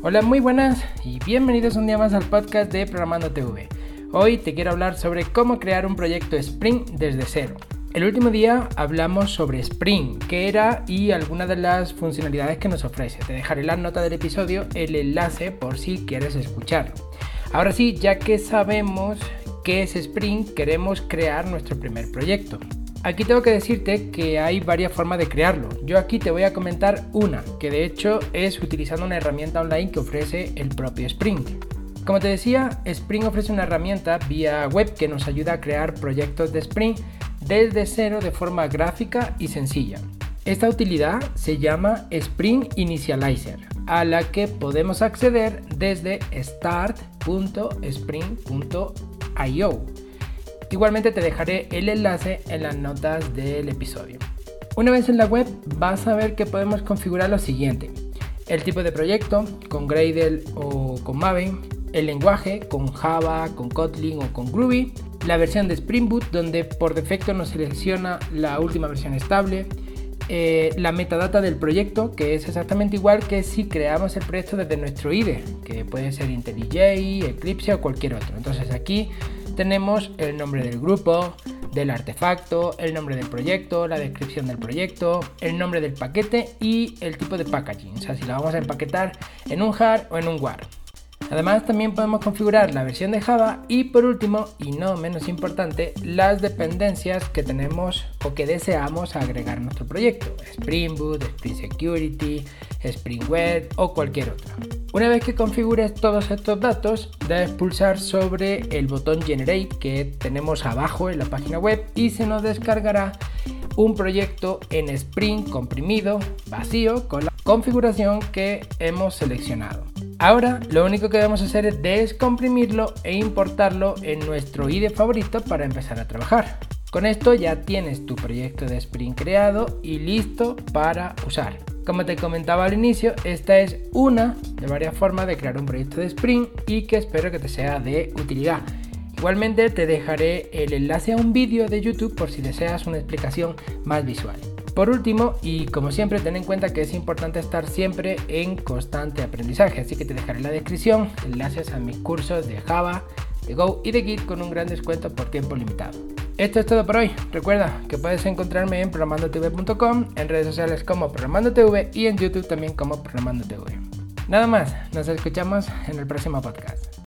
Hola, muy buenas y bienvenidos un día más al podcast de Programando TV. Hoy te quiero hablar sobre cómo crear un proyecto Spring desde cero. El último día hablamos sobre Spring, qué era y algunas de las funcionalidades que nos ofrece. Te dejaré la nota del episodio el enlace por si quieres escucharlo. Ahora sí, ya que sabemos qué es Spring, queremos crear nuestro primer proyecto. Aquí tengo que decirte que hay varias formas de crearlo. Yo aquí te voy a comentar una, que de hecho es utilizando una herramienta online que ofrece el propio Spring. Como te decía, Spring ofrece una herramienta vía web que nos ayuda a crear proyectos de Spring desde cero de forma gráfica y sencilla. Esta utilidad se llama Spring Initializer, a la que podemos acceder desde start.spring.io. Igualmente te dejaré el enlace en las notas del episodio. Una vez en la web vas a ver que podemos configurar lo siguiente. El tipo de proyecto con Gradle o con Maven, el lenguaje con Java, con Kotlin o con Groovy, la versión de Spring Boot donde por defecto nos selecciona la última versión estable, eh, la metadata del proyecto que es exactamente igual que si creamos el proyecto desde nuestro IDE, que puede ser IntelliJ, Eclipse o cualquier otro. Entonces aquí tenemos el nombre del grupo, del artefacto, el nombre del proyecto, la descripción del proyecto, el nombre del paquete y el tipo de packaging, o sea, si la vamos a empaquetar en un jar o en un war. Además también podemos configurar la versión de Java y por último y no menos importante las dependencias que tenemos o que deseamos agregar a nuestro proyecto, Spring Boot, Spring Security, Spring Web o cualquier otra. Una vez que configures todos estos datos, debes pulsar sobre el botón Generate que tenemos abajo en la página web y se nos descargará un proyecto en Spring comprimido, vacío, con la configuración que hemos seleccionado. Ahora lo único que debemos hacer es descomprimirlo e importarlo en nuestro IDE favorito para empezar a trabajar. Con esto ya tienes tu proyecto de Spring creado y listo para usar. Como te comentaba al inicio, esta es una de varias formas de crear un proyecto de Spring y que espero que te sea de utilidad. Igualmente te dejaré el enlace a un vídeo de YouTube por si deseas una explicación más visual. Por último, y como siempre, ten en cuenta que es importante estar siempre en constante aprendizaje, así que te dejaré en la descripción enlaces a mis cursos de Java, de Go y de Git con un gran descuento por tiempo limitado. Esto es todo por hoy. Recuerda que puedes encontrarme en programandotv.com, en redes sociales como programandotv y en YouTube también como programandotv. Nada más, nos escuchamos en el próximo podcast.